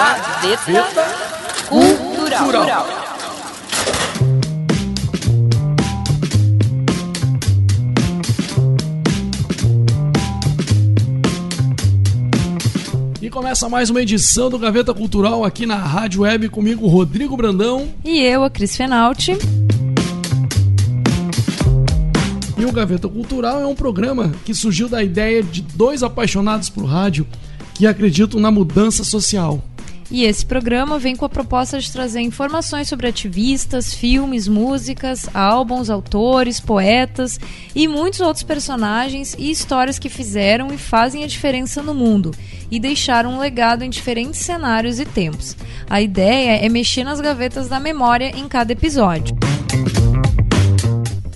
Gaveta Cultural. E começa mais uma edição do Gaveta Cultural aqui na Rádio Web comigo, Rodrigo Brandão. E eu, a Cris Fenalti. E o Gaveta Cultural é um programa que surgiu da ideia de dois apaixonados por rádio que acreditam na mudança social. E esse programa vem com a proposta de trazer informações sobre ativistas, filmes, músicas, álbuns, autores, poetas e muitos outros personagens e histórias que fizeram e fazem a diferença no mundo e deixaram um legado em diferentes cenários e tempos. A ideia é mexer nas gavetas da memória em cada episódio.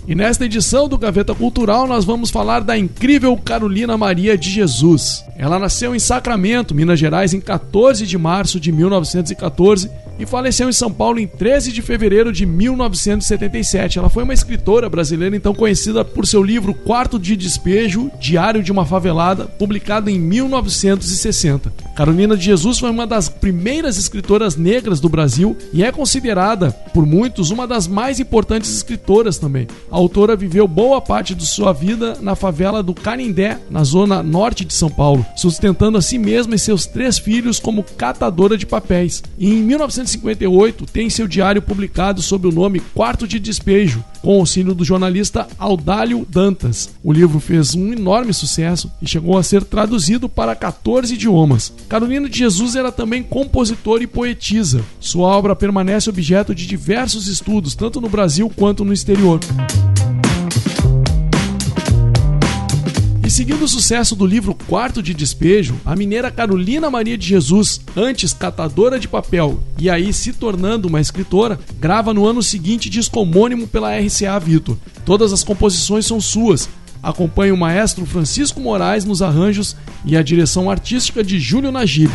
E nesta edição do Gaveta Cultural nós vamos falar da incrível Carolina Maria de Jesus. Ela nasceu em Sacramento, Minas Gerais, em 14 de março de 1914 e faleceu em São Paulo em 13 de fevereiro de 1977. Ela foi uma escritora brasileira então conhecida por seu livro Quarto de Despejo, Diário de uma Favelada, publicado em 1960. Carolina de Jesus foi uma das primeiras escritoras negras do Brasil e é considerada por muitos uma das mais importantes escritoras também. A autora viveu boa parte de sua vida na favela do Canindé, na zona norte de São Paulo, sustentando a si mesma e seus três filhos como catadora de papéis. E em 1958 tem seu diário publicado sob o nome Quarto de Despejo, com auxílio do jornalista Audálio Dantas. O livro fez um enorme sucesso e chegou a ser traduzido para 14 idiomas. Carolina de Jesus era também compositora e poetisa. Sua obra permanece objeto de diversos estudos, tanto no Brasil quanto no exterior. Seguindo o sucesso do livro Quarto de Despejo, a mineira Carolina Maria de Jesus, antes catadora de papel e aí se tornando uma escritora, grava no ano seguinte disco homônimo pela RCA Victor. Todas as composições são suas. Acompanha o maestro Francisco Moraes nos arranjos e a direção artística de Júlio Najib.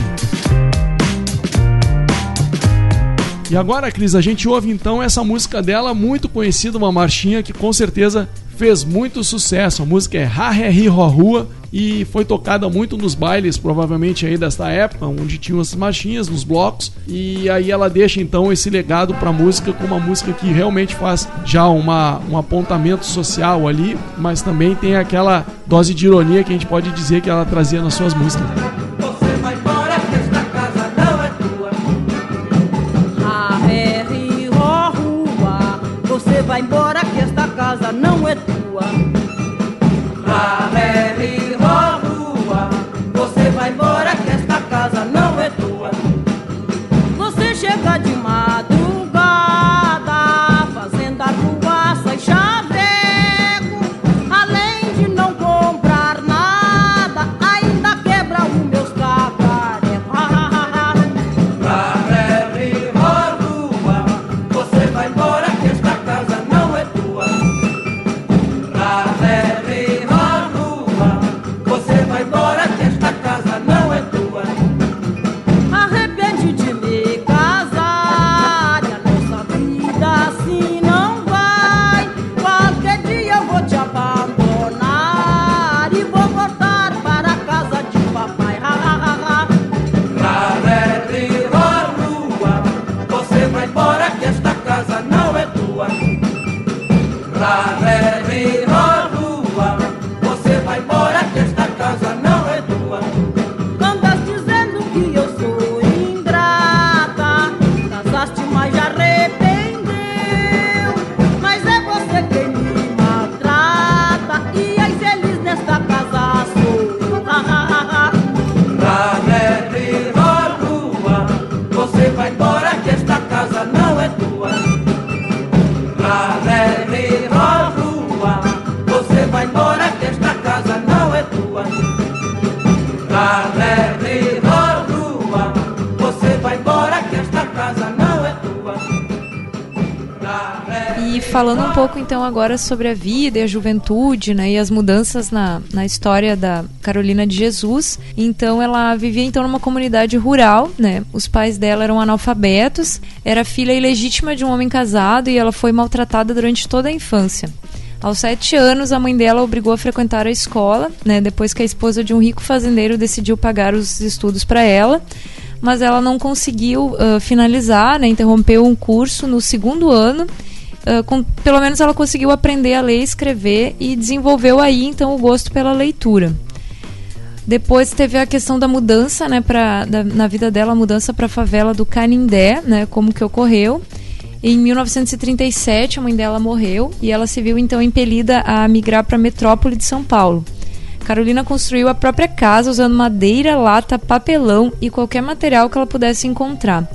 E agora, Cris, a gente ouve então essa música dela, muito conhecida, uma marchinha que com certeza fez muito sucesso. A música é Ha He Ho Rua e foi tocada muito nos bailes, provavelmente aí desta época, onde tinham as marchinhas nos blocos. E aí ela deixa então esse legado para a música como uma música que realmente faz já uma, um apontamento social ali, mas também tem aquela dose de ironia que a gente pode dizer que ela trazia nas suas músicas. Agora sobre a vida e a juventude, né, e as mudanças na, na história da Carolina de Jesus. Então ela vivia então numa comunidade rural, né? Os pais dela eram analfabetos, era filha ilegítima de um homem casado e ela foi maltratada durante toda a infância. Aos sete anos, a mãe dela obrigou a frequentar a escola, né, depois que a esposa de um rico fazendeiro decidiu pagar os estudos para ela. mas ela não conseguiu uh, finalizar, né, interrompeu um curso no segundo ano. Uh, com, pelo menos ela conseguiu aprender a ler e escrever e desenvolveu aí então o gosto pela leitura. Depois teve a questão da mudança, né, pra, da, na vida dela, a mudança para a favela do Canindé, né, como que ocorreu. Em 1937, a mãe dela morreu e ela se viu então impelida a migrar para a metrópole de São Paulo. Carolina construiu a própria casa usando madeira, lata, papelão e qualquer material que ela pudesse encontrar.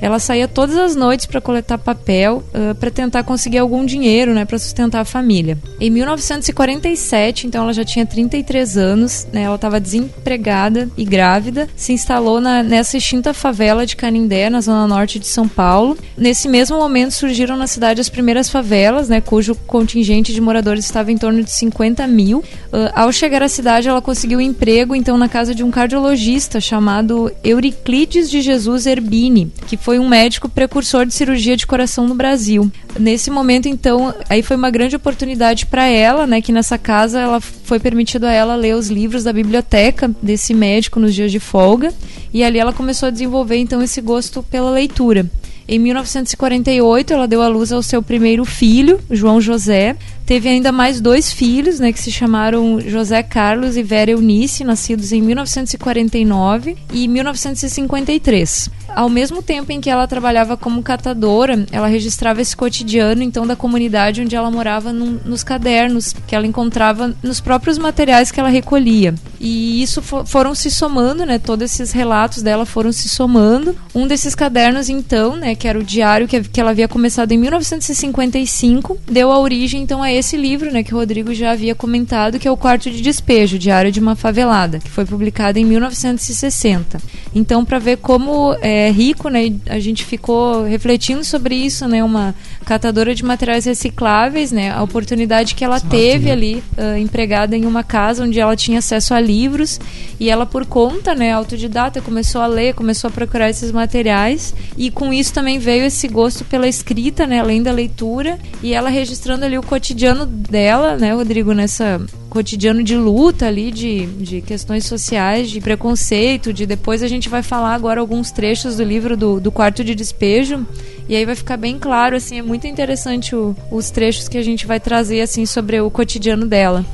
Ela saía todas as noites para coletar papel, uh, para tentar conseguir algum dinheiro, né, para sustentar a família. Em 1947, então ela já tinha 33 anos, né, ela estava desempregada e grávida, se instalou na, nessa extinta favela de Canindé, na zona norte de São Paulo. Nesse mesmo momento surgiram na cidade as primeiras favelas, né, cujo contingente de moradores estava em torno de 50 mil. Uh, ao chegar à cidade, ela conseguiu um emprego então na casa de um cardiologista chamado Euriclides de Jesus Erbini, que foi foi um médico precursor de cirurgia de coração no Brasil. Nesse momento, então, aí foi uma grande oportunidade para ela, né, que nessa casa ela foi permitido a ela ler os livros da biblioteca desse médico nos dias de folga, e ali ela começou a desenvolver então esse gosto pela leitura. Em 1948, ela deu à luz ao seu primeiro filho, João José. Teve ainda mais dois filhos, né, que se chamaram José Carlos e Vera Eunice, nascidos em 1949 e 1953. Ao mesmo tempo em que ela trabalhava como catadora, ela registrava esse cotidiano então da comunidade onde ela morava num, nos cadernos que ela encontrava nos próprios materiais que ela recolhia. E isso for, foram se somando, né? Todos esses relatos dela foram se somando. Um desses cadernos então, né, que era o diário que, que ela havia começado em 1955, deu a origem então a esse livro, né, que o Rodrigo já havia comentado, que é o Quarto de Despejo, Diário de uma Favelada, que foi publicado em 1960. Então, para ver como é, rico, né? A gente ficou refletindo sobre isso, né? Uma catadora de materiais recicláveis, né? A oportunidade que ela teve né? ali, uh, empregada em uma casa onde ela tinha acesso a livros e ela por conta, né? Autodidata começou a ler, começou a procurar esses materiais e com isso também veio esse gosto pela escrita, né? Além da leitura e ela registrando ali o cotidiano dela, né, Rodrigo, nessa cotidiano de luta ali, de, de questões sociais, de preconceito, de depois a gente vai falar agora alguns trechos do livro do, do quarto de despejo e aí vai ficar bem claro, assim, é muito interessante o, os trechos que a gente vai trazer, assim, sobre o cotidiano dela.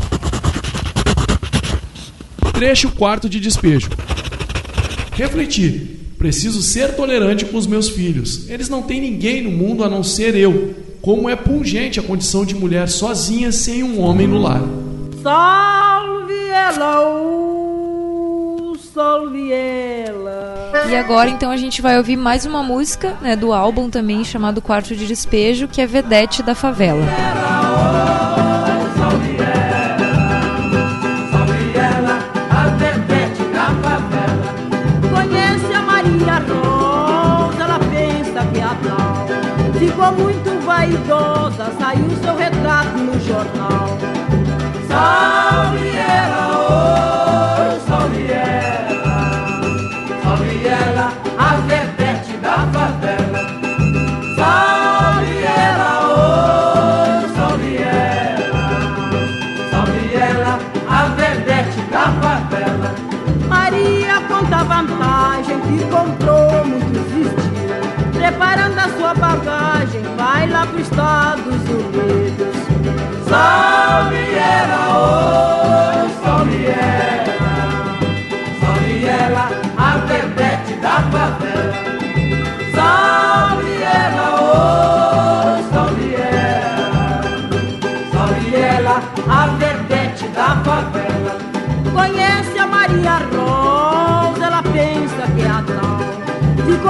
Trecho quarto de despejo. Refletir. Preciso ser tolerante com os meus filhos. Eles não têm ninguém no mundo a não ser eu. Como é pungente a condição de mulher sozinha sem um homem no lar. Salve ela, salve ela. E agora então a gente vai ouvir mais uma música né, do álbum também chamado Quarto de Despejo, que é Vedete da Favela. Conhece a Maria Rosa, ela pensa que a tal. Ficou muito vaidosa, saiu seu retrato no jornal.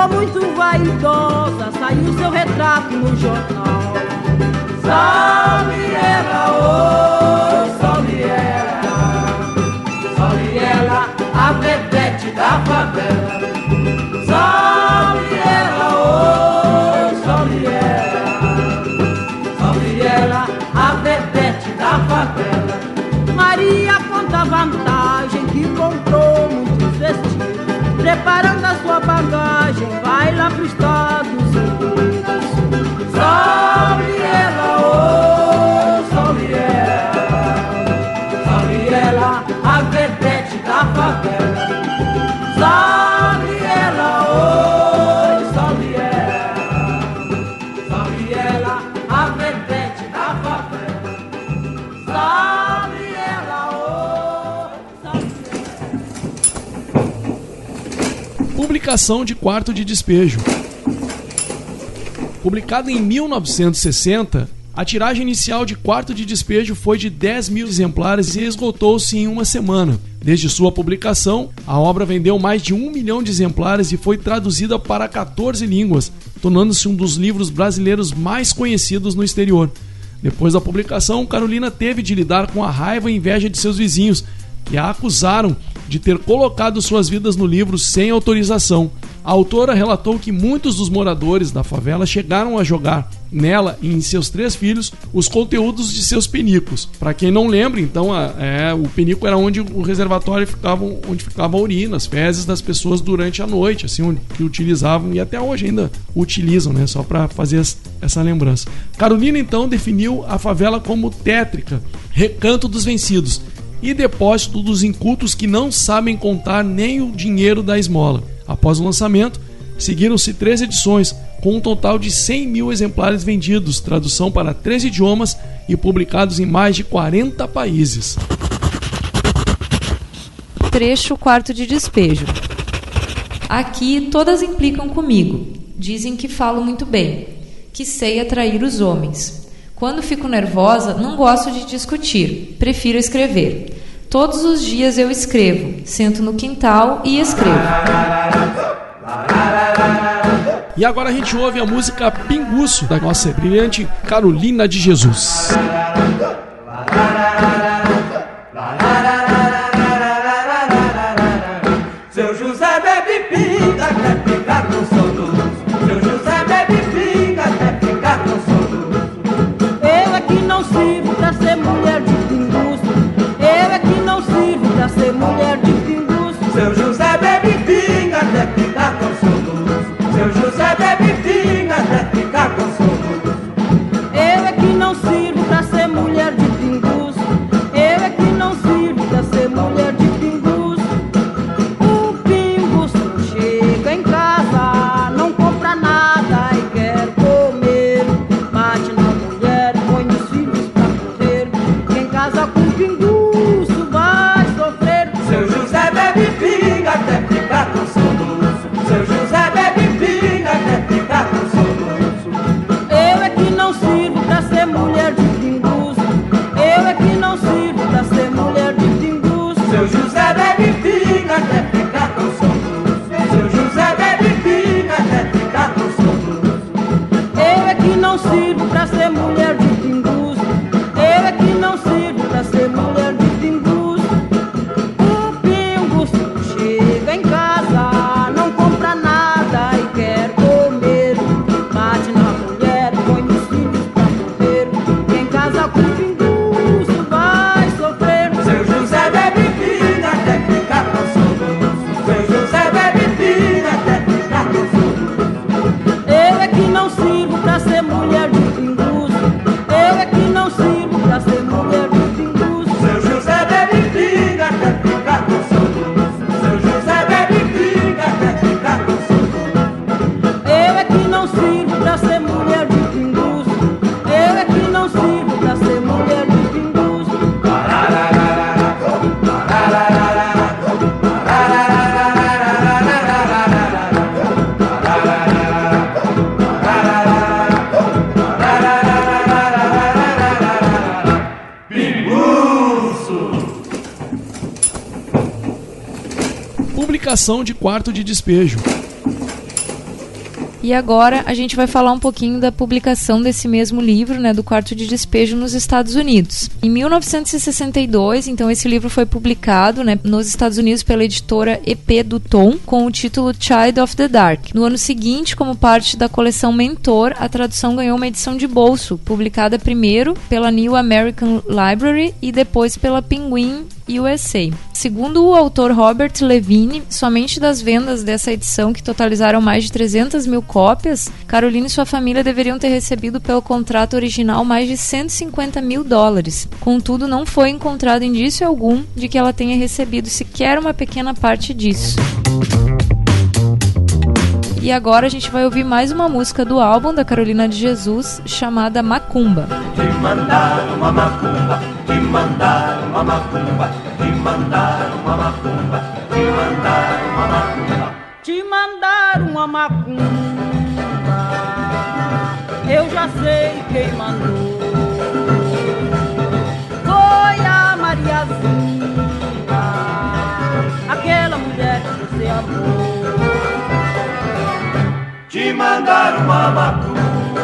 Muito vaidosa, saiu seu retrato no jornal. Salve ela, oh, salve ela, salve ela, a vedete da favela. Salve ela, oh, salve ela, salve ela, a vedete da favela. Maria conta vantagem que comprou muitos vestidos, preparando a sua bagagem, vai lá para os Publicação de Quarto de Despejo. Publicado em 1960, a tiragem inicial de Quarto de Despejo foi de 10 mil exemplares e esgotou-se em uma semana. Desde sua publicação, a obra vendeu mais de um milhão de exemplares e foi traduzida para 14 línguas, tornando-se um dos livros brasileiros mais conhecidos no exterior. Depois da publicação, Carolina teve de lidar com a raiva e inveja de seus vizinhos, que a acusaram de ter colocado suas vidas no livro sem autorização. A autora relatou que muitos dos moradores da favela chegaram a jogar nela e em seus três filhos os conteúdos de seus penicos. Para quem não lembra, então, é, o penico era onde o reservatório ficava, onde ficava a urina, as fezes das pessoas durante a noite, assim, onde, que utilizavam e até hoje ainda utilizam, né, só para fazer essa lembrança. Carolina então definiu a favela como tétrica, recanto dos vencidos e depósito dos incultos que não sabem contar nem o dinheiro da esmola. Após o lançamento, seguiram-se três edições, com um total de 100 mil exemplares vendidos, tradução para três idiomas e publicados em mais de 40 países. Trecho quarto de despejo. Aqui todas implicam comigo. Dizem que falo muito bem, que sei atrair os homens. Quando fico nervosa, não gosto de discutir, prefiro escrever. Todos os dias eu escrevo, sento no quintal e escrevo. E agora a gente ouve a música Pinguço da nossa brilhante Carolina de Jesus. De Quarto de Despejo. E agora a gente vai falar um pouquinho da publicação desse mesmo livro, né, do Quarto de Despejo nos Estados Unidos. Em 1962, então esse livro foi publicado, né, nos Estados Unidos pela editora EP do Tom, com o título Child of the Dark. No ano seguinte, como parte da coleção Mentor, a tradução ganhou uma edição de bolso, publicada primeiro pela New American Library e depois pela Penguin USA. Segundo o autor Robert Levine, somente das vendas dessa edição, que totalizaram mais de 300 mil cópias, Carolina e sua família deveriam ter recebido pelo contrato original mais de 150 mil dólares. Contudo, não foi encontrado indício algum de que ela tenha recebido sequer uma pequena parte disso. E agora a gente vai ouvir mais uma música do álbum da Carolina de Jesus, chamada Macumba. Te mandaram uma macumba, te mandaram uma macumba, te mandaram uma macumba, te mandaram uma macumba. Te mandaram uma macumba, eu já sei quem mandou. Te mandaram uma macumba,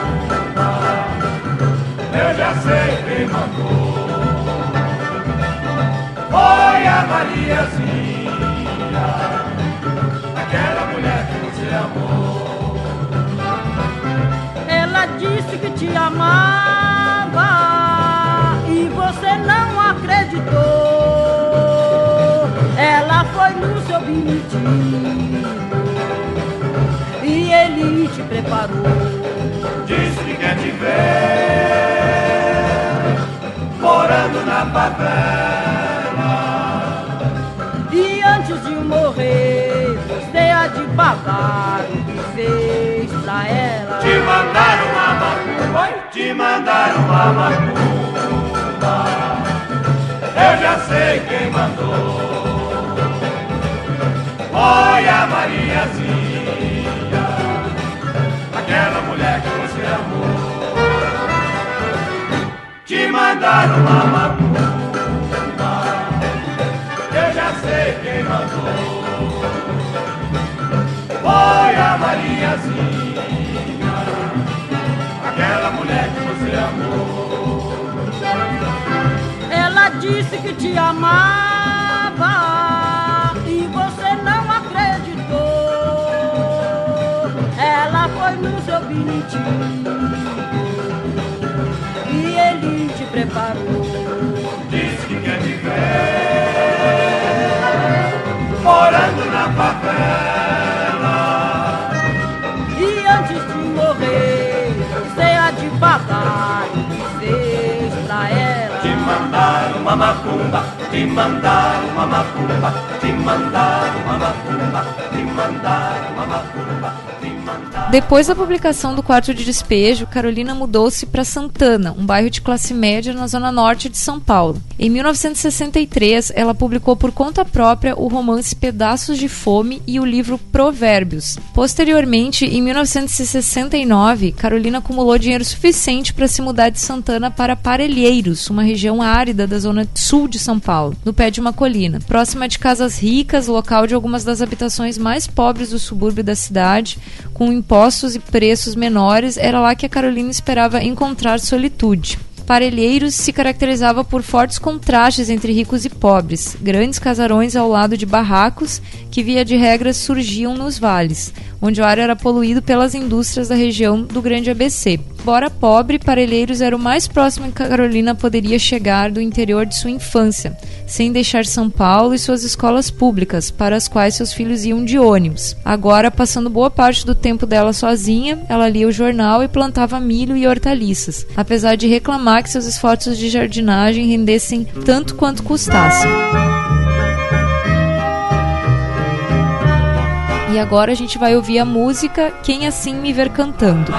eu já sei quem mandou. Foi a Mariazinha, aquela mulher que você amou. Ela disse que te amava e você não acreditou. Ela foi no seu bonitinho ele te preparou. Disse que quer te ver morando na favela. E antes de morrer, você há de pagar o que fez pra ela. Te mandaram uma macumba, te mandaram uma macumba. Eu já sei quem mandou. Foi Mandaram uma macumba. Eu já sei quem mandou. Foi a Mariazinha, aquela mulher que você amou. Ela disse que te amava e você não acreditou. Ela foi no seu bonitinho macumba, te mandaram uma macumba, te mandaram uma macumba, te mandaram uma macumba. Depois da publicação do Quarto de Despejo, Carolina mudou-se para Santana, um bairro de classe média na zona norte de São Paulo. Em 1963, ela publicou por conta própria o romance Pedaços de Fome e o livro Provérbios. Posteriormente, em 1969, Carolina acumulou dinheiro suficiente para se mudar de Santana para Parelheiros, uma região árida da zona sul de São Paulo, no pé de uma colina, próxima de casas ricas, local de algumas das habitações mais pobres do subúrbio da cidade, com impostos e preços menores, era lá que a Carolina esperava encontrar solitude. Parelheiros se caracterizava por fortes contrastes entre ricos e pobres, grandes casarões ao lado de barracos que, via de regra, surgiam nos vales, onde o ar era poluído pelas indústrias da região do Grande ABC. Embora pobre, Parelheiros era o mais próximo que Carolina poderia chegar do interior de sua infância, sem deixar São Paulo e suas escolas públicas, para as quais seus filhos iam de ônibus. Agora, passando boa parte do tempo dela sozinha, ela lia o jornal e plantava milho e hortaliças, apesar de reclamar que seus esforços de jardinagem rendessem tanto quanto custassem. E agora a gente vai ouvir a música Quem Assim Me Ver Cantando.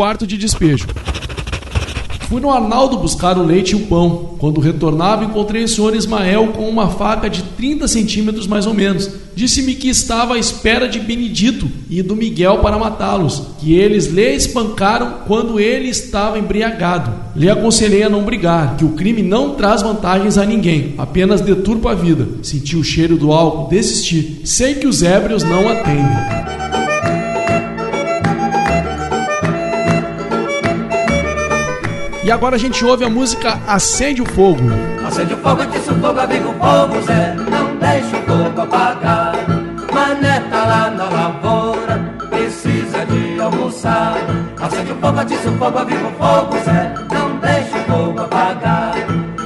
Quarto de despejo. Fui no Arnaldo buscar o leite e o pão. Quando retornava, encontrei o senhor Ismael com uma faca de 30 centímetros mais ou menos. Disse-me que estava à espera de Benedito e do Miguel para matá-los, que eles lhe espancaram quando ele estava embriagado. Lhe aconselhei a não brigar, que o crime não traz vantagens a ninguém, apenas deturpa a vida. Senti o cheiro do álcool, desisti. Sei que os ébrios não atendem. E agora a gente ouve a música Acende o Fogo. Acende o fogo, atiça o fogo, aviva o fogo, Zé. Não deixa o fogo apagar. Mané tá lá na lavoura, precisa de almoçar. Acende o fogo, atiça o fogo, aviva o fogo, Zé. Não deixa o fogo apagar.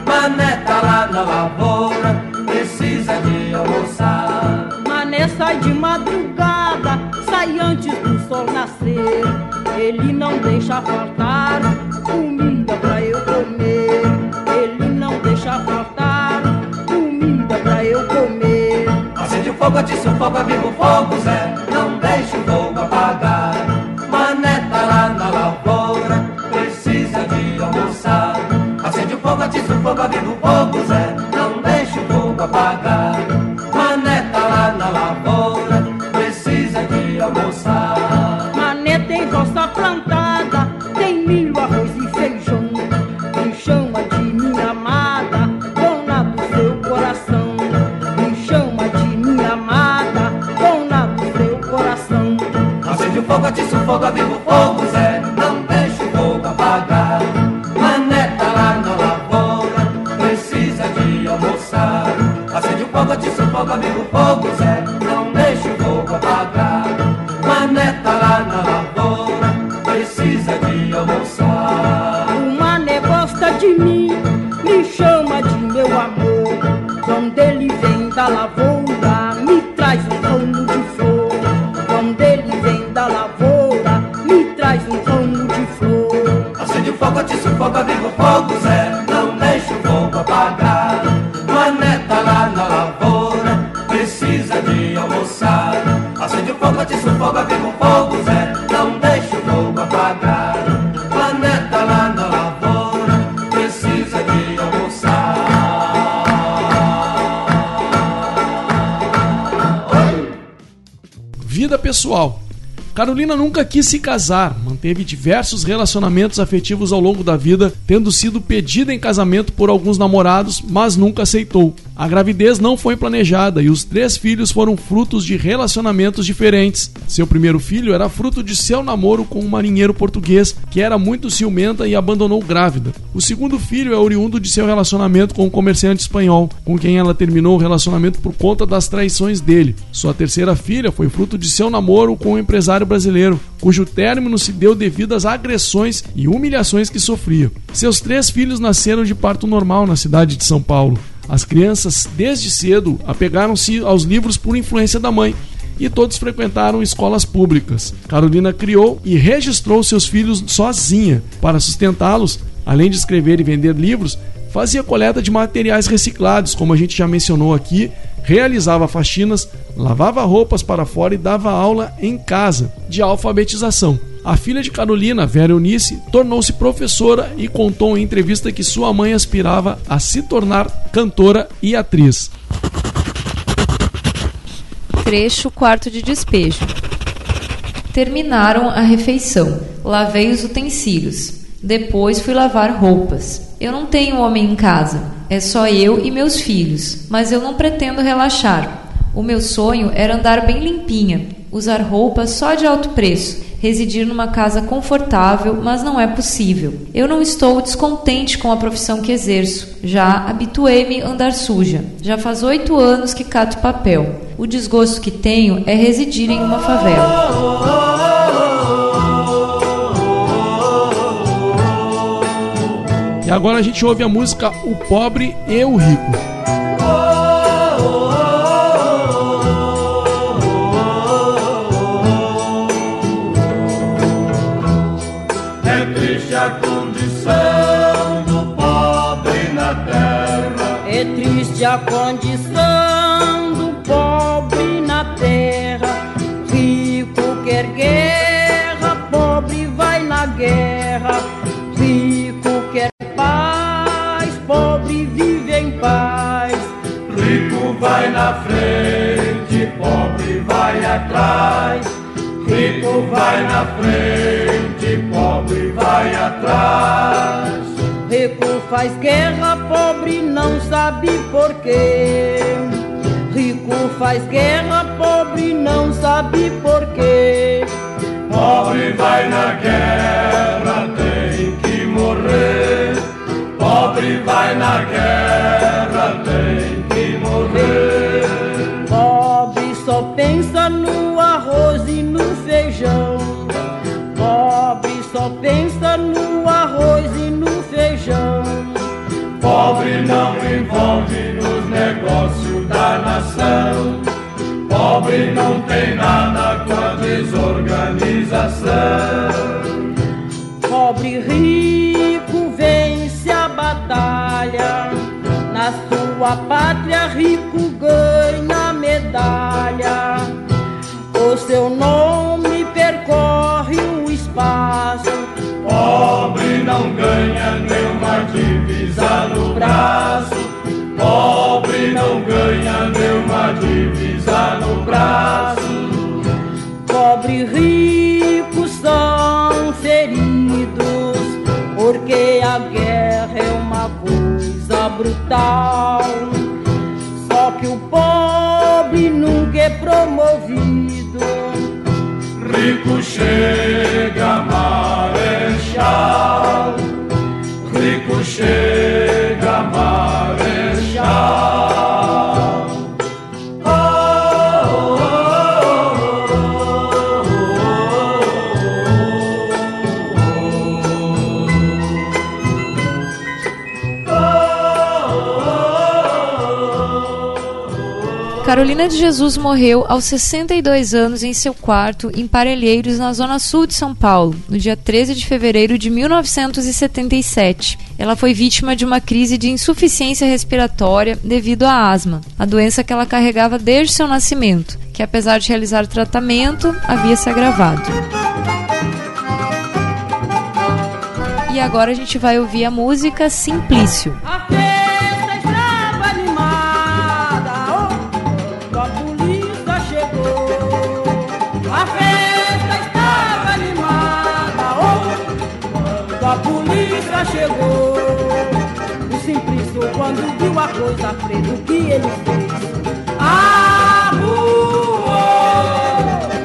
Mané tá lá na lavoura, precisa de almoçar. Mané sai de madrugada, sai antes do sol nascer. Ele não deixa faltar fogo, atiça o fogo, aviva o fogo, Zé. Vida pessoal. Carolina nunca quis se casar, manteve diversos relacionamentos afetivos ao longo da vida, tendo sido pedida em casamento por alguns namorados, mas nunca aceitou. A gravidez não foi planejada e os três filhos foram frutos de relacionamentos diferentes. Seu primeiro filho era fruto de seu namoro com um marinheiro português que era muito ciumenta e abandonou grávida. O segundo filho é oriundo de seu relacionamento com um comerciante espanhol, com quem ela terminou o relacionamento por conta das traições dele. Sua terceira filha foi fruto de seu namoro com um empresário brasileiro, cujo término se deu devido às agressões e humilhações que sofria. Seus três filhos nasceram de parto normal na cidade de São Paulo. As crianças, desde cedo, apegaram-se aos livros por influência da mãe e todos frequentaram escolas públicas. Carolina criou e registrou seus filhos sozinha. Para sustentá-los, além de escrever e vender livros, fazia coleta de materiais reciclados, como a gente já mencionou aqui, realizava faxinas, lavava roupas para fora e dava aula em casa de alfabetização. A filha de Carolina, Vera Eunice, tornou-se professora e contou em entrevista que sua mãe aspirava a se tornar cantora e atriz. Trecho quarto de despejo. Terminaram a refeição. Lavei os utensílios. Depois fui lavar roupas. Eu não tenho homem em casa. É só eu e meus filhos. Mas eu não pretendo relaxar. O meu sonho era andar bem limpinha, usar roupas só de alto preço, residir numa casa confortável, mas não é possível. Eu não estou descontente com a profissão que exerço. Já habituei-me a andar suja. Já faz oito anos que cato papel. O desgosto que tenho é residir em uma favela. E agora a gente ouve a música O Pobre e o Rico. a condição do pobre na terra. Rico quer guerra, pobre vai na guerra. Rico quer paz, pobre vive em paz. Rico vai na frente, pobre vai atrás. Rico vai na frente, pobre vai atrás. Rico faz guerra, pobre não sabe porquê. Rico faz guerra, pobre não sabe porquê. Pobre vai na guerra, tem que morrer. Pobre vai na guerra, tem que morrer. Pobre só pensa no arroz e no feijão. Pobre só pensa no Pobre não envolve nos negócios da nação. Pobre não tem nada com a desorganização. Pobre rico vence a batalha. Na sua pátria, rico ganha medalha. O seu nome Pobre e rico são feridos, porque a guerra é uma coisa brutal. Só que o pobre nunca é promovido. Rico chega, marechal. Carolina de Jesus morreu aos 62 anos em seu quarto em Parelheiros, na zona sul de São Paulo, no dia 13 de fevereiro de 1977. Ela foi vítima de uma crise de insuficiência respiratória devido à asma, a doença que ela carregava desde seu nascimento, que apesar de realizar tratamento, havia se agravado. E agora a gente vai ouvir a música Simplício. Polícia chegou. O Simplício, quando viu a coisa preta, o que ele fez? Arruou!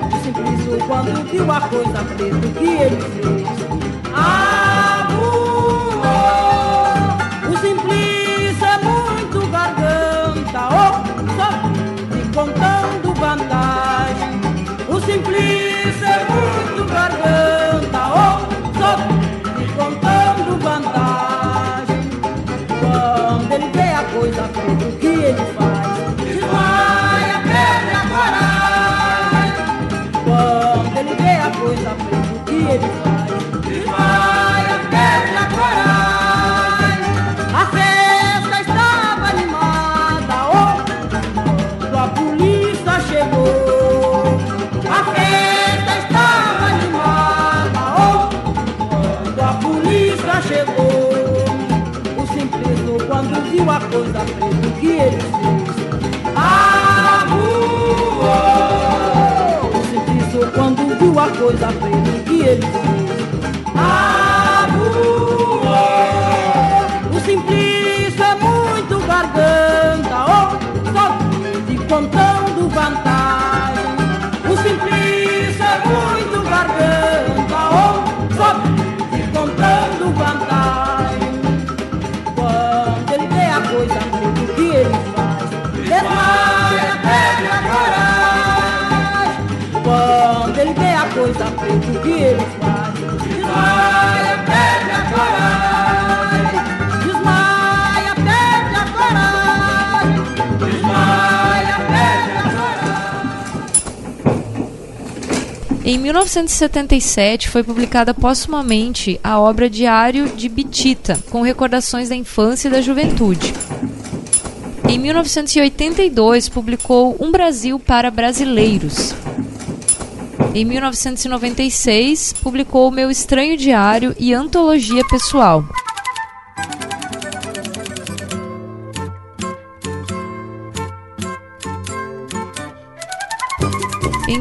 O Simplício, quando viu a coisa preta, o que ele fez? 1977 foi publicada postumamente a obra Diário de Bitita, com recordações da infância e da juventude. Em 1982 publicou Um Brasil para Brasileiros. Em 1996 publicou Meu Estranho Diário e Antologia Pessoal.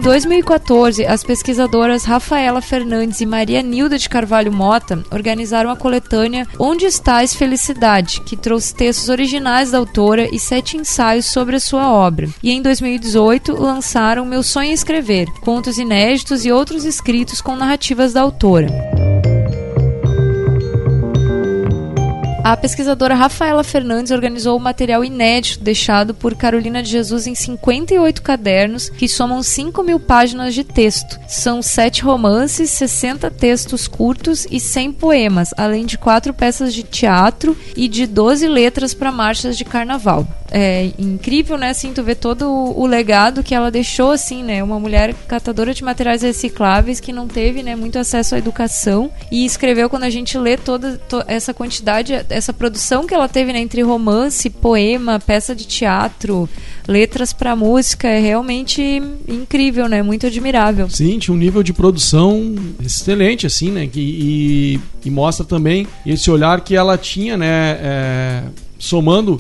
2014, as pesquisadoras Rafaela Fernandes e Maria Nilda de Carvalho Mota organizaram a coletânea Onde Estás Felicidade, que trouxe textos originais da autora e sete ensaios sobre a sua obra. E em 2018 lançaram Meu Sonho Escrever, contos inéditos e outros escritos com narrativas da autora. A pesquisadora Rafaela Fernandes organizou o material inédito deixado por Carolina de Jesus em 58 cadernos, que somam 5 mil páginas de texto. São sete romances, 60 textos curtos e 100 poemas, além de quatro peças de teatro e de 12 letras para marchas de carnaval. É incrível, né, assim, tu ver todo o, legado que ela deixou, assim, né, uma mulher catadora de materiais recicláveis que não teve, né, muito acesso à educação e escreveu quando a gente lê toda to, essa quantidade, essa produção que ela teve né, entre romance, poema, peça de teatro, letras para música, é realmente incrível, né, muito admirável. Sim, tinha um nível de produção excelente, assim, né, e, e mostra também esse olhar que ela tinha, né, é, somando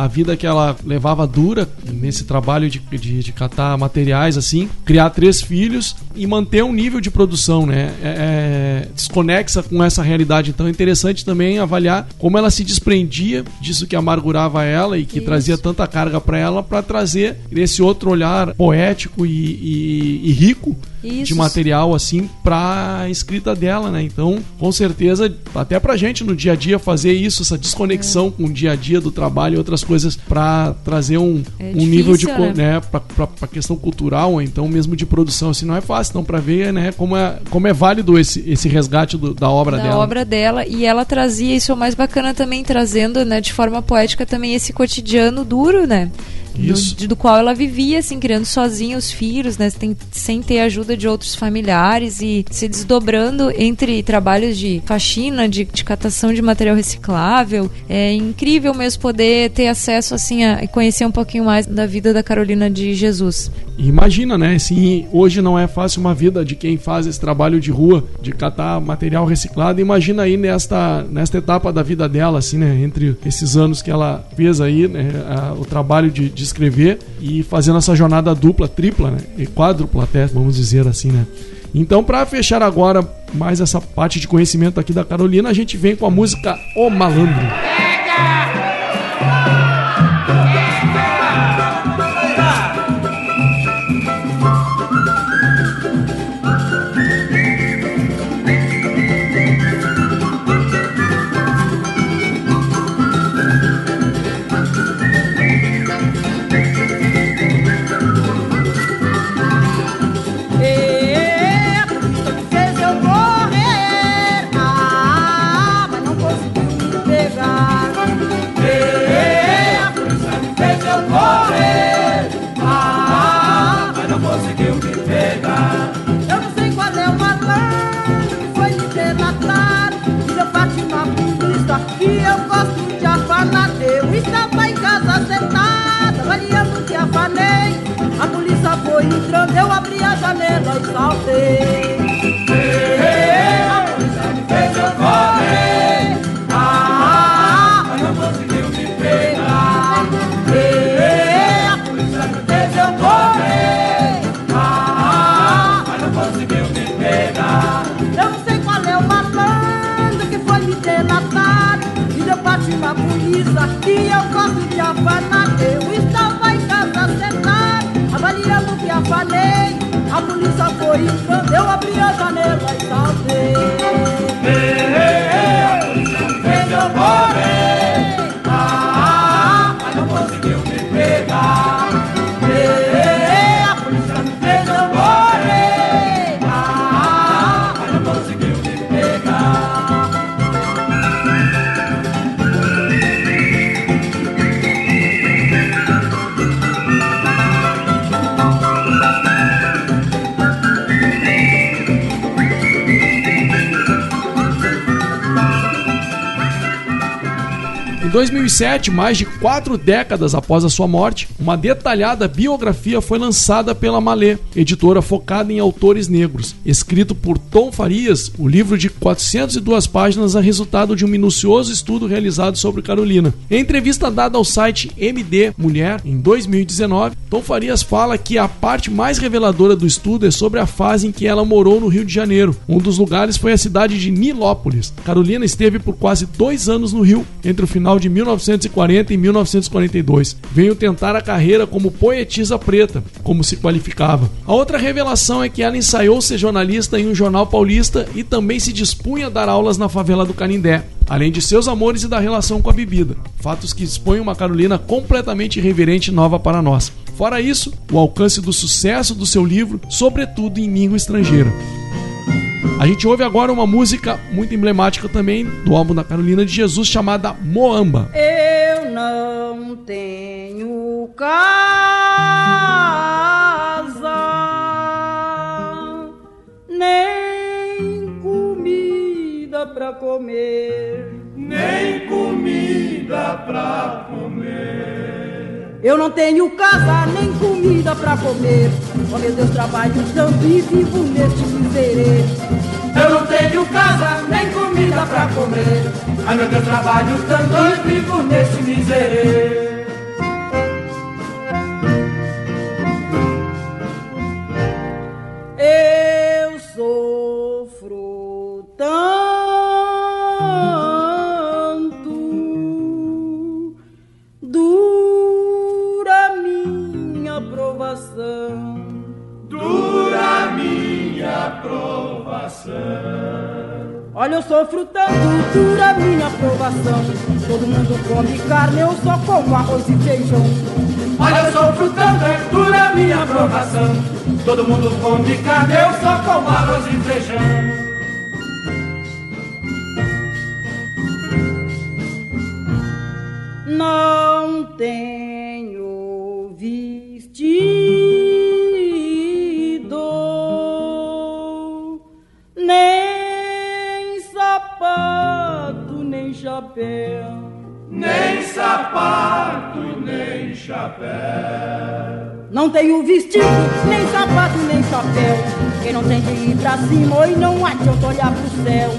a vida que ela levava dura nesse trabalho de, de, de, catar materiais assim, criar três filhos e manter um nível de produção, né? É, é, desconexa com essa realidade. Então é interessante também avaliar como ela se desprendia disso que amargurava ela e que Isso. trazia tanta carga para ela, para trazer esse outro olhar poético e, e, e rico isso. de material assim para escrita dela, né? Então, com certeza, até pra gente no dia a dia fazer isso, essa desconexão é. com o dia a dia do trabalho e outras coisas para trazer um, é um difícil, nível de né, né para questão cultural, ou então mesmo de produção assim, não é fácil, então para ver, né, como é como é válido esse esse resgate do, da obra da dela. Da obra dela e ela trazia isso é o mais bacana também trazendo, né, de forma poética também esse cotidiano duro, né? Do, do, qual ela vivia, assim, criando sozinha os filhos, né? Sem, sem ter ajuda de outros familiares e se desdobrando entre trabalhos de faxina, de, de catação de material reciclável. É incrível mesmo poder ter acesso, assim, a conhecer um pouquinho mais da vida da Carolina de Jesus. Imagina, né? Assim, hoje não é fácil uma vida de quem faz esse trabalho de rua, de catar material reciclado. Imagina aí nesta, nesta etapa da vida dela, assim, né? Entre esses anos que ela fez aí, né? A, o trabalho de, de escrever e fazendo essa jornada dupla, tripla, né? E quádrupla até, vamos dizer assim, né? Então, para fechar agora mais essa parte de conhecimento aqui da Carolina, a gente vem com a música O Malandro. something. 2007, mais de quatro décadas após a sua morte, uma detalhada biografia foi lançada pela Malê, editora focada em autores negros. Escrito por Tom Farias, o livro de 402 páginas é resultado de um minucioso estudo realizado sobre Carolina. Em entrevista dada ao site MD Mulher, em 2019, Tom Farias fala que a parte mais reveladora do estudo é sobre a fase em que ela morou no Rio de Janeiro. Um dos lugares foi a cidade de Nilópolis. Carolina esteve por quase dois anos no Rio, entre o final de 1940 e 1942. Veio tentar a carreira como poetisa preta, como se qualificava. A outra revelação é que ela ensaiou ser jornalista em um jornal paulista e também se dispunha a dar aulas na favela do Canindé além de seus amores e da relação com a bebida. Fatos que expõem uma Carolina completamente irreverente e nova para nós. Fora isso, o alcance do sucesso do seu livro, sobretudo em língua estrangeira. A gente ouve agora uma música muito emblemática também do álbum da Carolina de Jesus chamada Moamba. Eu não tenho casa, nem comida pra comer, Nem comida pra comer. Eu não tenho casa, nem comida pra comer. Oh meu Deus, trabalho e vivo neste miserê. Eu não tenho casa, nem comida pra comer. Ai meu Deus, trabalho e vivo neste miserê. Eu sofro tanto, dura minha provação. Todo mundo come carne, eu só como arroz e feijão. Olha, eu sofro tanto, é dura minha provação. Todo mundo come carne, eu só como arroz e feijão. Tenho vestido, nem sapato, nem chapéu. Quem não tem de ir pra cima e não adianta olhar pro céu.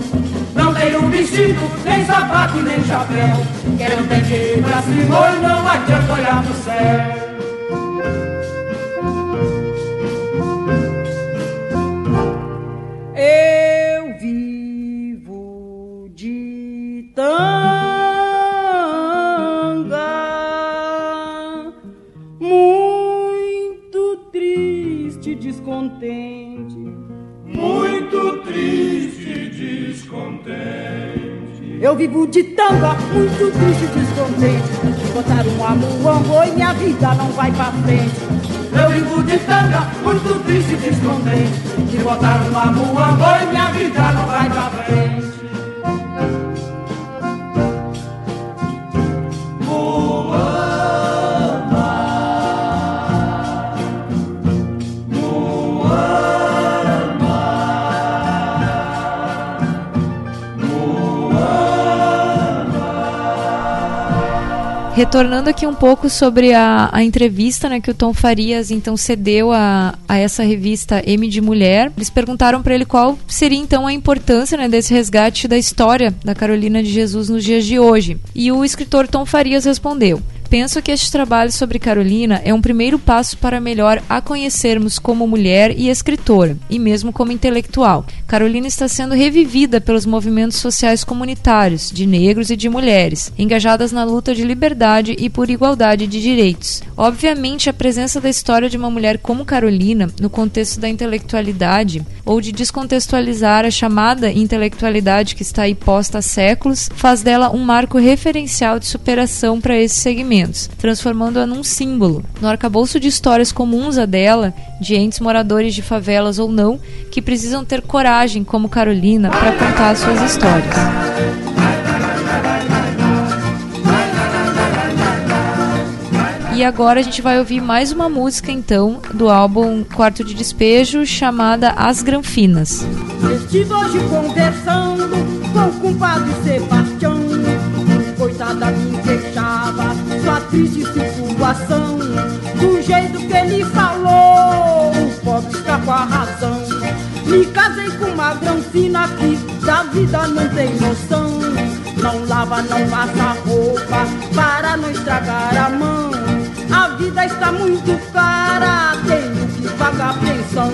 Não tenho vestido, nem sapato, nem chapéu. Quem não tem que ir pra cima, e não adianta olhar pro céu. Vivo de tanga, muito triste, e descontente. Botaram um amuambo e minha vida não vai pra frente. Eu vivo de tanga, muito triste e descontente. Me botaram uma muamba e minha vida não vai pra frente. Retornando aqui um pouco sobre a, a entrevista né, que o Tom Farias então cedeu a, a essa revista M de Mulher, eles perguntaram para ele qual seria então a importância né, desse resgate da história da Carolina de Jesus nos dias de hoje. E o escritor Tom Farias respondeu: Penso que este trabalho sobre Carolina é um primeiro passo para melhor a conhecermos como mulher e escritora, e mesmo como intelectual. Carolina está sendo revivida pelos movimentos sociais comunitários, de negros e de mulheres, engajadas na luta de liberdade e por igualdade de direitos. Obviamente, a presença da história de uma mulher como Carolina, no contexto da intelectualidade, ou de descontextualizar a chamada intelectualidade que está aí posta há séculos, faz dela um marco referencial de superação para esses transformando-a num símbolo. No arcabouço de histórias comuns a dela, de entes moradores de favelas ou não, que precisam ter coragem, como Carolina, para contar suas histórias. E agora a gente vai ouvir mais uma música então do álbum Quarto de Despejo chamada As Granfinas. Estive hoje conversando com o compadre Sebastião. Coitada minha coração. Do jeito que ele falou, o pobre está com a razão. Me casei com uma granfina que da vida não tem noção. Não lava, não passa roupa para não estragar a mão. A vida está muito cara, tenho que pagar pensão.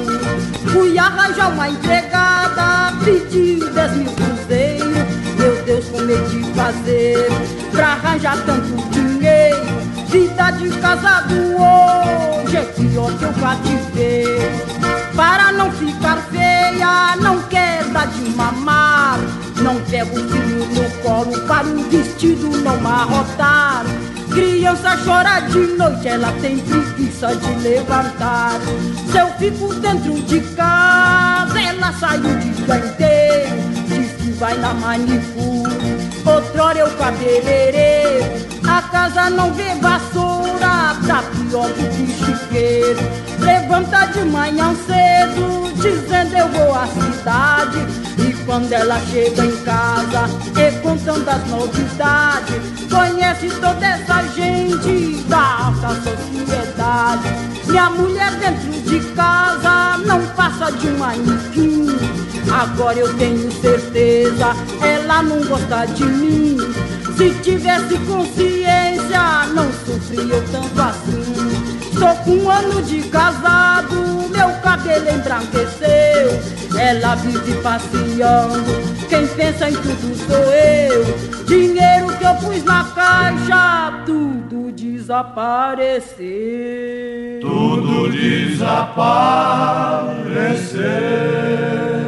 Fui arranjar uma empregada, pedi 10 mil cruzeiros. Meu Deus, como é de fazer pra arranjar tanto dinheiro? Vida de casado hoje é pior que eu cativeiro. Para não ficar feia, não quer dar de mamar. Não pega o filho no colo para o vestido não arrotar. Criança chora de noite, ela tem preguiça de levantar. Se eu fico dentro de casa, ela sai o dia. Diz que vai na manicure, outrora eu cabeleireiro. A casa não vê vassoura, tá pior do que chiqueiro. Levanta de manhã cedo, dizendo eu vou à cidade. E quando ela chega em casa, e contando as novidades, conhece toda essa gente da alta sociedade. Minha mulher dentro de casa não passa de um manequim. Agora eu tenho certeza, ela não gosta de mim. Se tivesse consciência, não sofria tanto assim. Estou com um ano de casado, meu cabelo embranqueceu. Ela vive passeando, quem pensa em tudo sou eu. Dinheiro que eu pus na caixa, tudo desapareceu. Tudo desapareceu.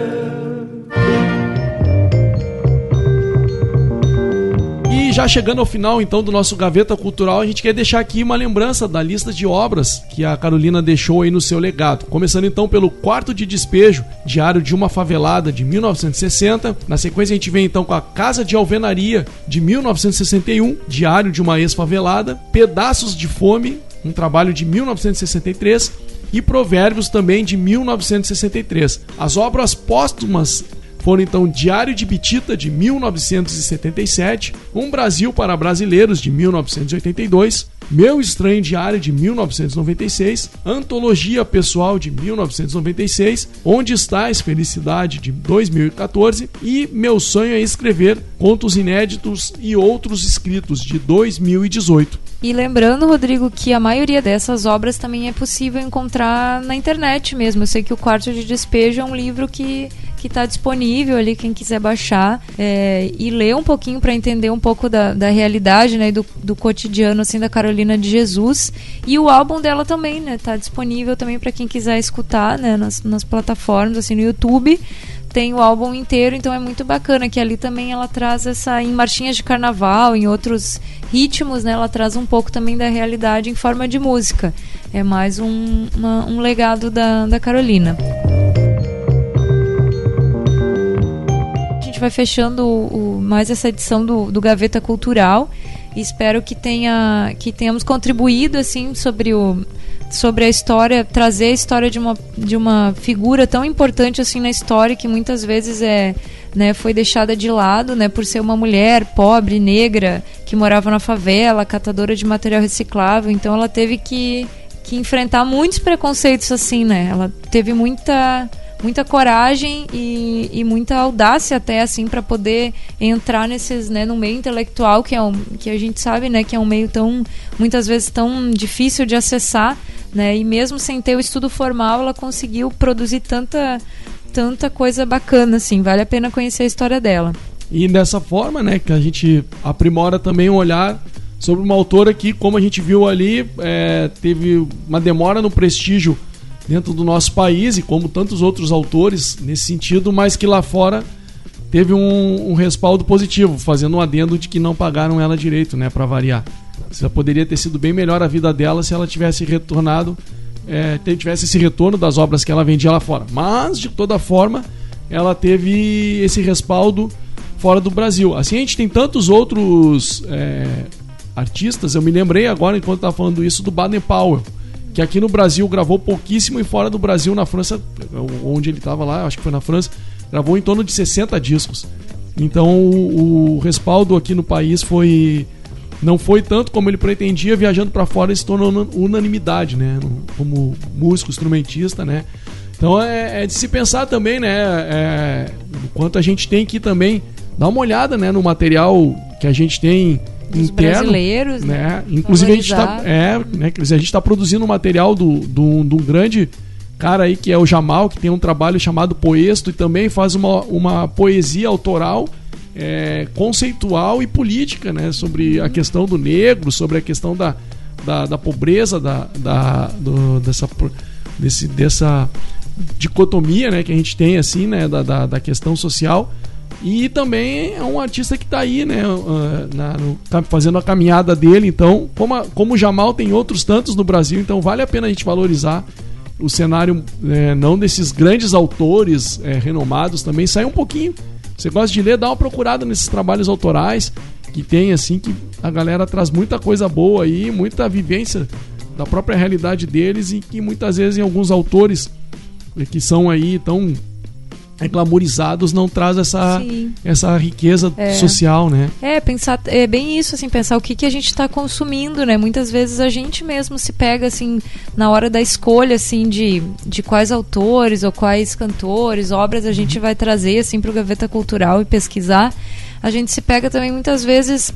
Já chegando ao final então do nosso Gaveta Cultural, a gente quer deixar aqui uma lembrança da lista de obras que a Carolina deixou aí no seu legado. Começando então pelo Quarto de Despejo, Diário de uma Favelada de 1960. Na sequência a gente vem então com a Casa de Alvenaria de 1961, Diário de uma Ex-Favelada, Pedaços de Fome, um trabalho de 1963 e Provérbios também de 1963. As obras póstumas foram então Diário de Bitita de 1977, Um Brasil para Brasileiros de 1982, Meu Estranho Diário de 1996, Antologia Pessoal de 1996, Onde Estás Felicidade de 2014 e Meu Sonho é Escrever Contos Inéditos e Outros Escritos de 2018. E lembrando, Rodrigo, que a maioria dessas obras também é possível encontrar na internet mesmo. Eu sei que o Quarto de Despejo é um livro que que está disponível ali, quem quiser baixar é, e ler um pouquinho para entender um pouco da, da realidade, né, do, do cotidiano assim da Carolina de Jesus. E o álbum dela também, né, tá disponível também para quem quiser escutar, né, nas, nas plataformas, assim, no YouTube tem o álbum inteiro, então é muito bacana que ali também ela traz essa em marchinhas de carnaval, em outros ritmos, né? Ela traz um pouco também da realidade em forma de música. É mais um, uma, um legado da, da Carolina. Vai fechando o, o, mais essa edição do, do Gaveta Cultural. Espero que tenha que tenhamos contribuído assim sobre o sobre a história, trazer a história de uma, de uma figura tão importante assim na história que muitas vezes é, né, foi deixada de lado, né, por ser uma mulher pobre, negra, que morava na favela, catadora de material reciclável, então ela teve que, que enfrentar muitos preconceitos assim, né? Ela teve muita muita coragem e, e muita audácia até assim para poder entrar nesses né no meio intelectual que é um que a gente sabe né que é um meio tão muitas vezes tão difícil de acessar né? E mesmo sem ter o estudo formal ela conseguiu produzir tanta tanta coisa bacana assim. Vale a pena conhecer a história dela. E dessa forma né que a gente aprimora também um olhar sobre uma autora que como a gente viu ali é, teve uma demora no prestígio dentro do nosso país e como tantos outros autores nesse sentido, mas que lá fora teve um, um respaldo positivo, fazendo um adendo de que não pagaram ela direito, né, para variar. Já poderia ter sido bem melhor a vida dela se ela tivesse retornado, é, tivesse esse retorno das obras que ela vendia lá fora. Mas de toda forma, ela teve esse respaldo fora do Brasil. Assim a gente tem tantos outros é, artistas. Eu me lembrei agora enquanto estava falando isso do Baden Powell que aqui no Brasil gravou pouquíssimo e fora do Brasil, na França, onde ele estava lá, acho que foi na França, gravou em torno de 60 discos. Então o, o, respaldo aqui no país foi não foi tanto como ele pretendia, viajando para fora se tornou una- unanimidade, né? Como músico, instrumentista, né? Então é, é de se pensar também, né? É, o quanto a gente tem que também dar uma olhada, né? No material que a gente tem interno, brasileiros, né? Inclusive a gente está Valorizar. é, né? a gente está produzindo um material do, do, de um grande cara aí que é o Jamal, que tem um trabalho chamado Poesto e também faz uma, uma poesia autoral é, conceitual e política, né? Sobre a questão do negro, sobre a questão da, da, da pobreza, da, da, do- dessa, desse, dessa dicotomia né, que a gente tem assim, né, da, da, da questão social. E também é um artista que está aí, né, ah, na- no- tá fazendo a caminhada dele. Então, como, a- como o Jamal tem outros tantos no Brasil, então vale a pena a gente valorizar o cenário, eh, não desses grandes autores eh, renomados também, sair um pouquinho. Você gosta de ler, dá uma procurada nesses trabalhos autorais que tem, assim, que a galera traz muita coisa boa aí, muita vivência da própria realidade deles e que muitas vezes em alguns autores eh, que são aí tão eh, glamorizados não traz essa, Sim. essa riqueza É. social, né? É, pensar, é bem isso, assim, pensar o que, que a gente está consumindo, né? Muitas vezes a gente mesmo se pega, assim, na hora da escolha, assim, de, de quais autores ou quais cantores, obras a gente vai trazer, assim, para o Gaveta Cultural e pesquisar. A gente se pega também, muitas vezes,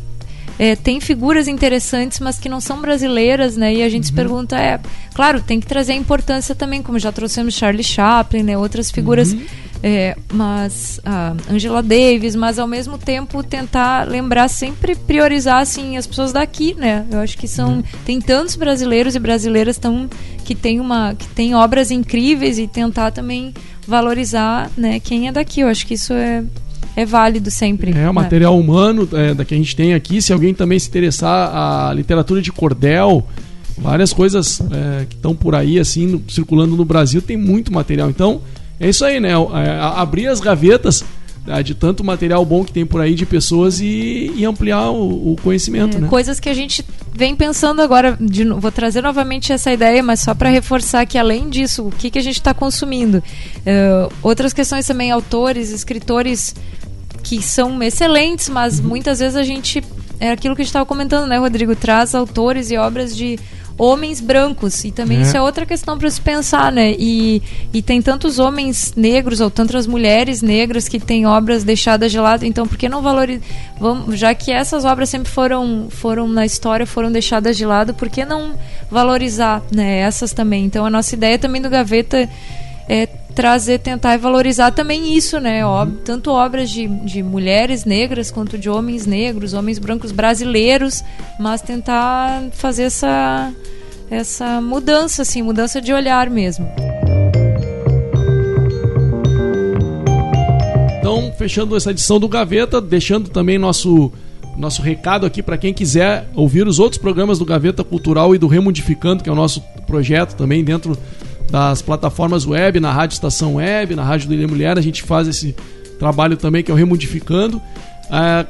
é, tem figuras interessantes, mas que não são brasileiras, né? E a gente se pergunta, é, claro, tem que trazer a importância também, como já trouxemos Charlie Chaplin, né? Outras figuras, é, mas a Angela Davis, mas ao mesmo tempo tentar lembrar sempre priorizar assim as pessoas daqui, né? Eu acho que são tem tantos brasileiros e brasileiras tão que tem uma que tem obras incríveis e tentar também valorizar, né? Quem é daqui? Eu acho que isso é é válido sempre. É né? o material humano é, da que a gente tem aqui. Se alguém também se interessar, a literatura de cordel, várias coisas é, que estão por aí, assim, no- circulando no Brasil, tem muito material. Então, é isso aí, né? É, a- abrir as gavetas né, de tanto material bom que tem por aí de pessoas e, e ampliar o, o conhecimento, É, né? Coisas que a gente vem pensando agora, de vou trazer novamente essa ideia, mas só para reforçar que além disso, o que, que a gente está consumindo. É, outras questões também, autores, escritores que são excelentes, mas Uhum. muitas vezes a gente. É aquilo que a gente estava comentando, né, Rodrigo? Traz autores e obras de homens brancos. E também É. isso é outra questão para se pensar, né? E, e tem tantos homens negros ou tantas mulheres negras que têm obras deixadas de lado. Então, por que não valorizar? Já que essas obras sempre foram, foram na história, foram deixadas de lado, por que não valorizar né, essas também? Então, a nossa ideia também do Gaveta é trazer, tentar e valorizar também isso, né? Ob- tanto obras de, de mulheres negras quanto de homens negros, homens brancos brasileiros, mas tentar fazer essa essa mudança, assim, mudança de olhar mesmo. Então, fechando essa edição do Gaveta, deixando também nosso nosso recado aqui para quem quiser ouvir os outros programas do Gaveta Cultural e do Remodificando, que é o nosso projeto também dentro das plataformas web, na Rádio Estação Web, na Rádio do Ilha Mulher, a gente faz esse trabalho também que é o Remodificando. Ah,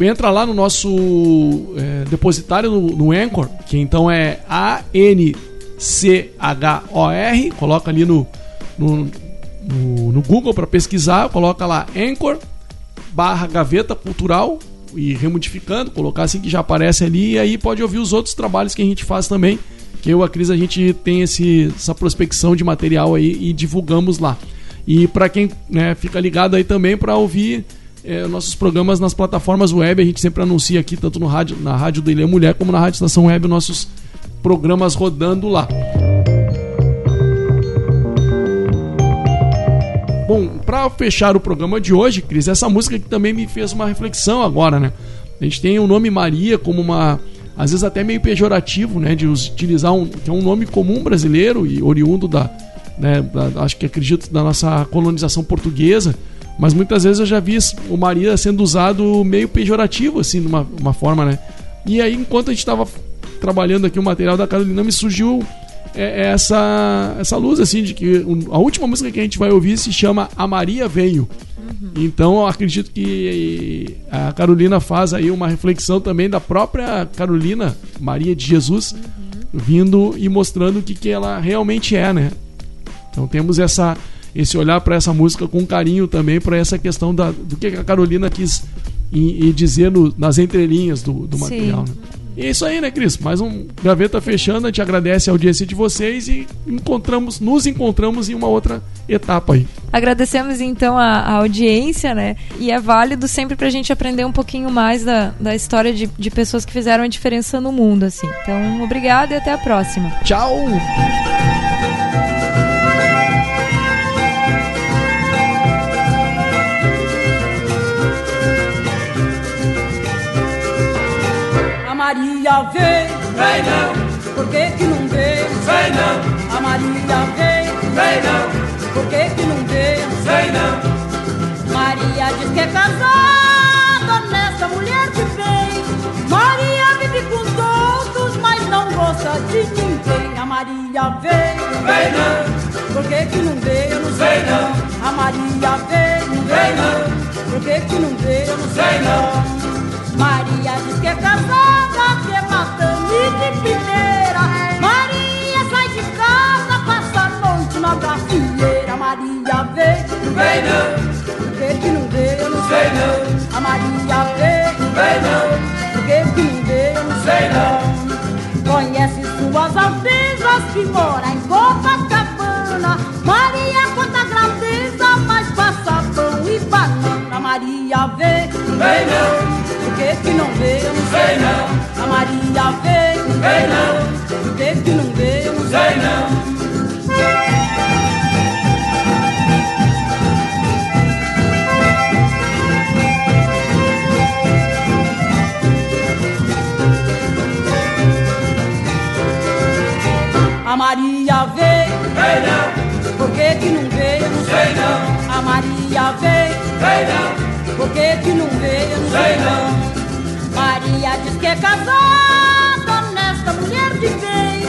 entra lá no nosso é, depositário no, no Anchor, que então é A-N-C-H-O-R, coloca ali no, no, no, no Google para pesquisar, coloca lá Anchor barra Gaveta Cultural e remodificando, colocar assim que já aparece ali e aí pode ouvir os outros trabalhos que a gente faz também, que eu a Cris a gente tem esse, essa prospecção de material aí e divulgamos lá. E para quem né, fica ligado aí também para ouvir é, nossos programas nas plataformas web, a gente sempre anuncia aqui tanto no rádio, na rádio do Ilha Mulher como na Rádio Estação Web nossos programas rodando lá. Bom, pra fechar o programa de hoje, Cris, essa música que também me fez uma reflexão agora, né? A gente tem o nome Maria como uma. Às vezes até meio pejorativo, né? De utilizar um. que é um nome comum brasileiro e oriundo da. Né, da- acho que acredito da nossa colonização portuguesa. Mas muitas vezes eu já vi o Maria sendo usado meio pejorativo, assim, de uma, uma forma, né? E aí, enquanto a gente estava trabalhando aqui o material da Carolina, me surgiu é, é essa, essa luz, assim, de que a última música que a gente vai ouvir se chama A Maria Veio. Então eu acredito que a Carolina faz aí uma reflexão também da própria Carolina, Maria de Jesus, vindo e mostrando o que, que ela realmente é, né? Então temos essa, esse olhar para essa música com carinho também para essa questão da, do que a Carolina quis e, dizer no- nas entrelinhas do, do material. né? E é isso aí, né, Cris? Mais um Gaveta fechando. A gente agradece a audiência de vocês e encontramos, nos encontramos em uma outra etapa aí. Agradecemos então a, a audiência, né? E é válido sempre pra gente aprender um pouquinho mais da, da história de, de pessoas que fizeram a diferença no mundo, assim. Então, obrigado e até a próxima. Tchau! Maria veio, Vem não, por que que não veio? vem não, A Maria veio, vem não, por que que não veio? vem não. Maria diz que é casada, honesta mulher de bem. Maria vive com todos, mas não gosta de ninguém. A Maria veio, Vem não, por que que não veio? Eu não sei Vem não. A Maria Vem veio não. Por que que não veio? Eu não sei Vem não. Maria diz que é casada, que de primeira. Maria sai de casa, passa a noite na gafieira. Maria veio, vem não, por que que não veio? Eu não sei não, A Maria veio, vem não, por que que não veio? Eu não sei não. Conhece suas altezas que mora em Copacabana. Maria conta grandeza, mas passa pão e banana. Maria veio, Vem não, por que não veio? Não sei não, A Maria veio, vem não, por que que não veio? Não sei não. A Maria veio, Vem não, por que que não veio? Não sei não, A Maria veio, vem não, por que que não veio? Eu não sei não. Maria diz que é casada, honesta mulher de bem.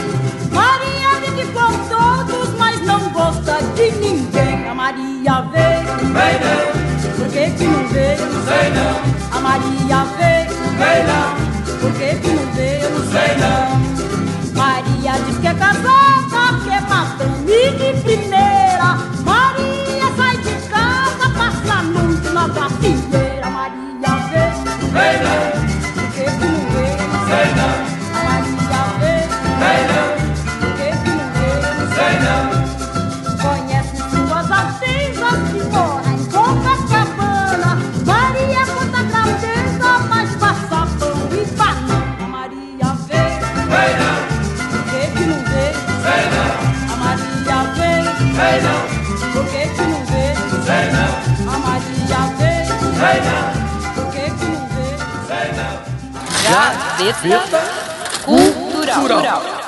Maria vive com todos, mas não gosta de ninguém. A Maria veio, Vem não, por que que não veio? Eu não sei não, A Maria veio, vem não, por que que não veio? Eu não sei não. Não. Gaveta Cultural.